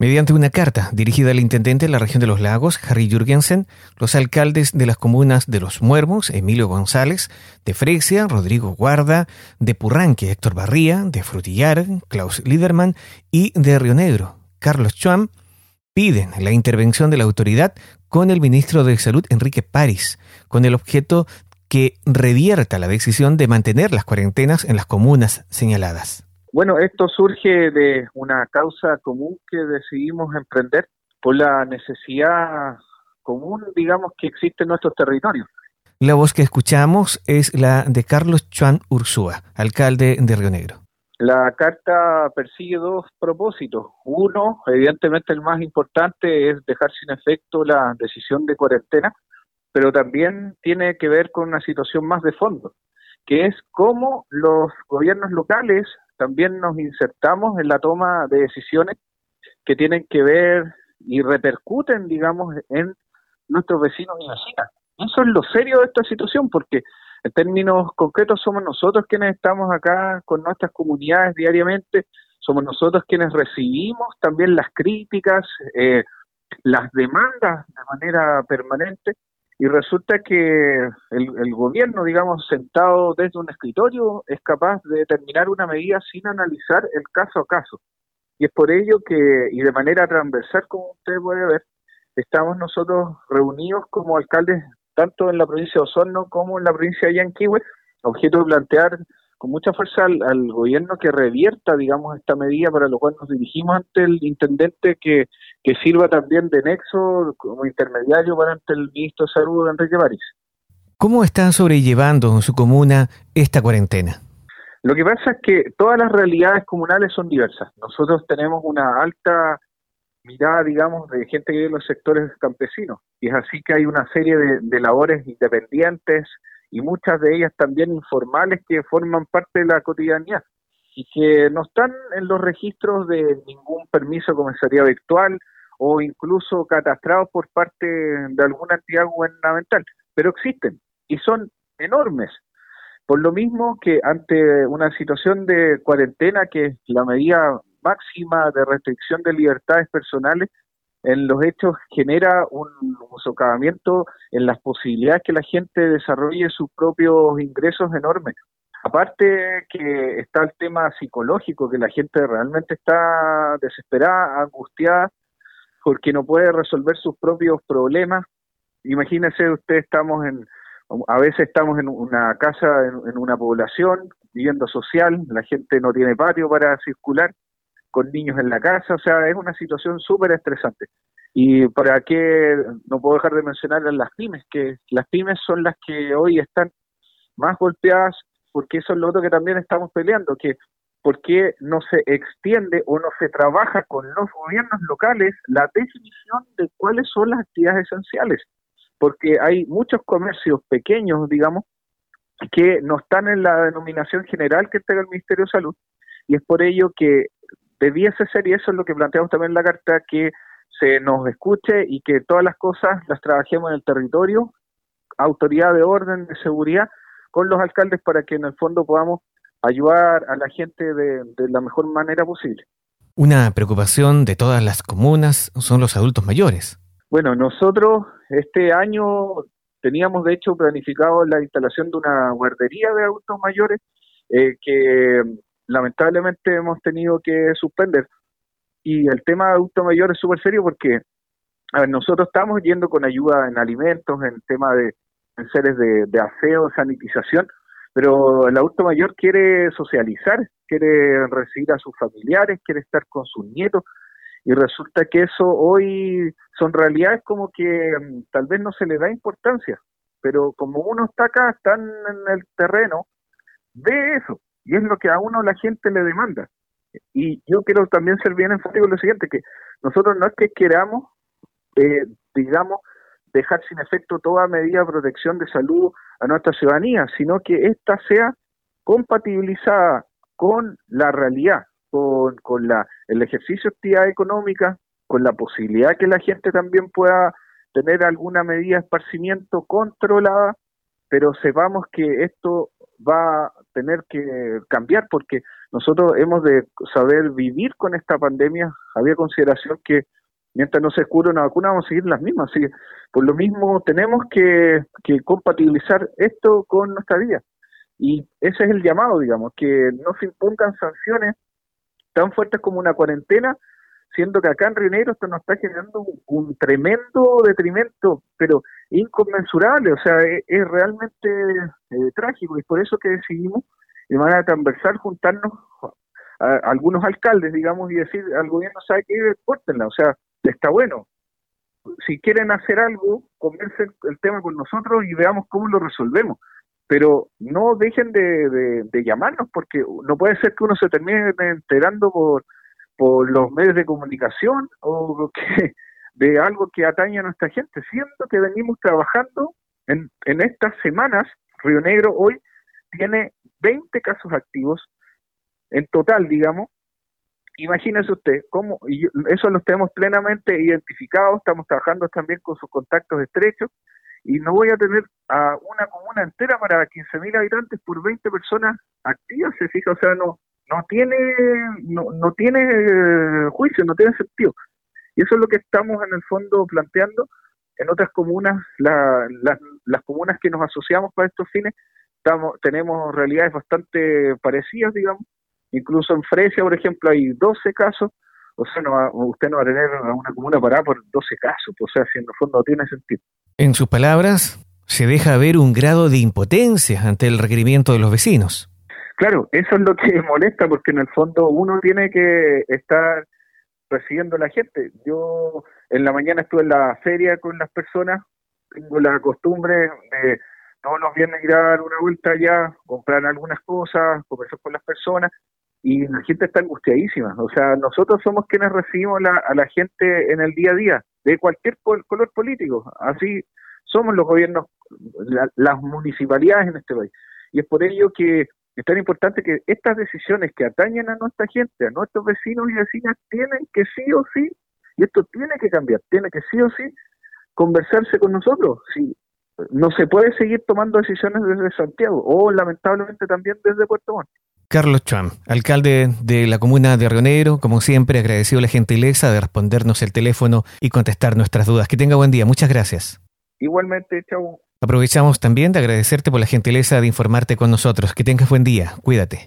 Mediante una carta dirigida al intendente de la región de los lagos, Harry Jürgensen, los alcaldes de las comunas de Los Muermos, Emilio González, de Fresia, Rodrigo Guarda, de Purranque, Héctor Barría, de Frutillar, Klaus Liederman y de Río Negro, Carlos Chuam, piden la intervención de la autoridad con el ministro de Salud, Enrique París, con el objeto que revierta la decisión de mantener las cuarentenas en las comunas señaladas. Bueno, esto surge de una causa común que decidimos emprender por la necesidad común, digamos, que existe en nuestros territorios. La voz que escuchamos es la de Carlos Chuan Ursúa, alcalde de Río Negro. La carta persigue dos propósitos. Uno, evidentemente el más importante, es dejar sin efecto la decisión de cuarentena, pero también tiene que ver con una situación más de fondo, que es cómo los gobiernos locales también nos insertamos en la toma de decisiones que tienen que ver y repercuten, digamos, en nuestros vecinos y vecinas. Eso es lo serio de esta situación, porque en términos concretos somos nosotros quienes estamos acá con nuestras comunidades diariamente, somos nosotros quienes recibimos también las críticas, eh, las demandas de manera permanente, y resulta que el, gobierno, digamos, sentado desde un escritorio, es capaz de determinar una medida sin analizar el caso a caso. Y es por ello que, y de manera transversal, como usted puede ver, estamos nosotros reunidos como alcaldes tanto en la provincia de Osorno como en la provincia de Yanquihue, objeto de plantear con mucha fuerza al, gobierno que revierta, digamos, esta medida para lo cual nos dirigimos ante el intendente que, que sirva también de nexo como intermediario para ante el ministro de Salud, Enrique París. ¿Cómo están sobrellevando en su comuna esta cuarentena? Lo que pasa es que todas las realidades comunales son diversas. Nosotros tenemos una alta mirada, digamos, de gente que vive en los sectores campesinos. Y es así que hay una serie de, de labores independientes, y muchas de ellas también informales que forman parte de la cotidianidad y que no están en los registros de ningún permiso de comisaría virtual o incluso catastrados por parte de alguna entidad gubernamental, pero existen y son enormes. Por lo mismo que ante una situación de cuarentena, que es la medida máxima de restricción de libertades personales, en los hechos genera un, socavamiento en las posibilidades que la gente desarrolle sus propios ingresos enormes. Aparte que está el tema psicológico, que la gente realmente está desesperada, angustiada, porque no puede resolver sus propios problemas. Imagínese usted, estamos en, a veces estamos en una casa, en una población, viviendo social, la gente no tiene patio para circular, con niños en la casa, o sea, es una situación súper estresante. Y para qué, no puedo dejar de mencionar a las pymes, que las pymes son las que hoy están más golpeadas, porque eso es lo otro que también estamos peleando, que por qué no se extiende o no se trabaja con los gobiernos locales la definición de cuáles son las actividades esenciales, porque hay muchos comercios pequeños, digamos, que no están en la denominación general que entrega el Ministerio de Salud, y es por ello que debiese ser, y eso es lo que planteamos también en la carta, que se nos escuche y que todas las cosas las trabajemos en el territorio, autoridad de orden, de seguridad, con los alcaldes para que en el fondo podamos ayudar a la gente de, de la mejor manera posible. Una preocupación de todas las comunas son los adultos mayores. Bueno, nosotros este año teníamos de hecho planificado la instalación de una guardería de adultos mayores eh, que lamentablemente hemos tenido que suspender. Y el tema de adulto mayor es súper serio porque a ver, nosotros estamos yendo con ayuda en alimentos, en tema de en seres de, de aseo, sanitización, pero el adulto mayor quiere socializar, quiere recibir a sus familiares, quiere estar con sus nietos, y resulta que eso hoy son realidades como que mm, tal vez no se le da importancia, pero como uno está acá, está en el terreno, ve eso, y es lo que a uno la gente le demanda. Y yo quiero también ser bien enfático en lo siguiente, que nosotros no es que queramos, eh, digamos, dejar sin efecto toda medida de protección de salud a nuestra ciudadanía, sino que ésta sea compatibilizada con la realidad, con, con la, el ejercicio de actividad económica, con la posibilidad que la gente también pueda tener alguna medida de esparcimiento controlada, pero sepamos que esto va a tener que cambiar porque nosotros hemos de saber vivir con esta pandemia. Había consideración que mientras no se descubra una vacuna vamos a seguir las mismas. Así que por lo mismo tenemos que, que compatibilizar esto con nuestra vida. Y ese es el llamado, digamos, que no se impongan sanciones tan fuertes como una cuarentena, siendo que acá en Río esto nos está generando un, tremendo detrimento, pero inconmensurable, o sea, es, realmente eh, trágico y por eso que decidimos de manera transversal juntarnos a, algunos alcaldes, digamos, y decir al gobierno, ¿sabe qué? Córtenla, o sea, está bueno. Si quieren hacer algo, conversen el tema con nosotros y veamos cómo lo resolvemos. Pero no dejen de, de, llamarnos porque no puede ser que uno se termine enterando por, por los medios de comunicación o que, de algo que atañe a nuestra gente, siendo que venimos trabajando en, estas semanas, Río Negro hoy tiene 20 casos activos en total, digamos. Imagínese usted, cómo, y eso lo tenemos plenamente identificado, estamos trabajando también con sus contactos estrechos, y no voy a tener a una comuna entera para 15.000 habitantes por 20 personas activas, se fija, o sea, no no tiene no, no tiene juicio, no tiene sentido. Y eso es lo que estamos en el fondo planteando. En otras comunas, las comunas que nos asociamos para estos fines, tenemos realidades bastante parecidas, digamos. Incluso en Fresia, por ejemplo, hay 12 casos. O sea, no usted no va a tener una comuna parada por 12 casos. O sea, si en el fondo no tiene sentido. En sus palabras, se deja ver un grado de impotencia ante el requerimiento de los vecinos. Claro, eso es lo que molesta porque en el fondo uno tiene que estar recibiendo a la gente. Yo en la mañana estuve en la feria con las personas, tengo la costumbre de todos los viernes ir a dar una vuelta allá, comprar algunas cosas, conversar con las personas y la gente está angustiadísima. O sea, nosotros somos quienes recibimos a la gente en el día a día, de cualquier color político. Así somos los gobiernos, las municipalidades en este país. Y es por ello que es tan importante que estas decisiones que atañen a nuestra gente, a nuestros vecinos y vecinas, tienen que sí o sí, y esto tiene que cambiar, tiene que sí o sí conversarse con nosotros. Si no se puede seguir tomando decisiones desde Santiago o lamentablemente también desde Puerto Montt. Carlos Chuan, alcalde de la comuna de Río Negro, como siempre, agradecido la gentileza de respondernos el teléfono y contestar nuestras dudas. Que tenga buen día. Muchas gracias. Igualmente, chao. Aprovechamos también de agradecerte por la gentileza de informarte con nosotros. Que tengas buen día. Cuídate.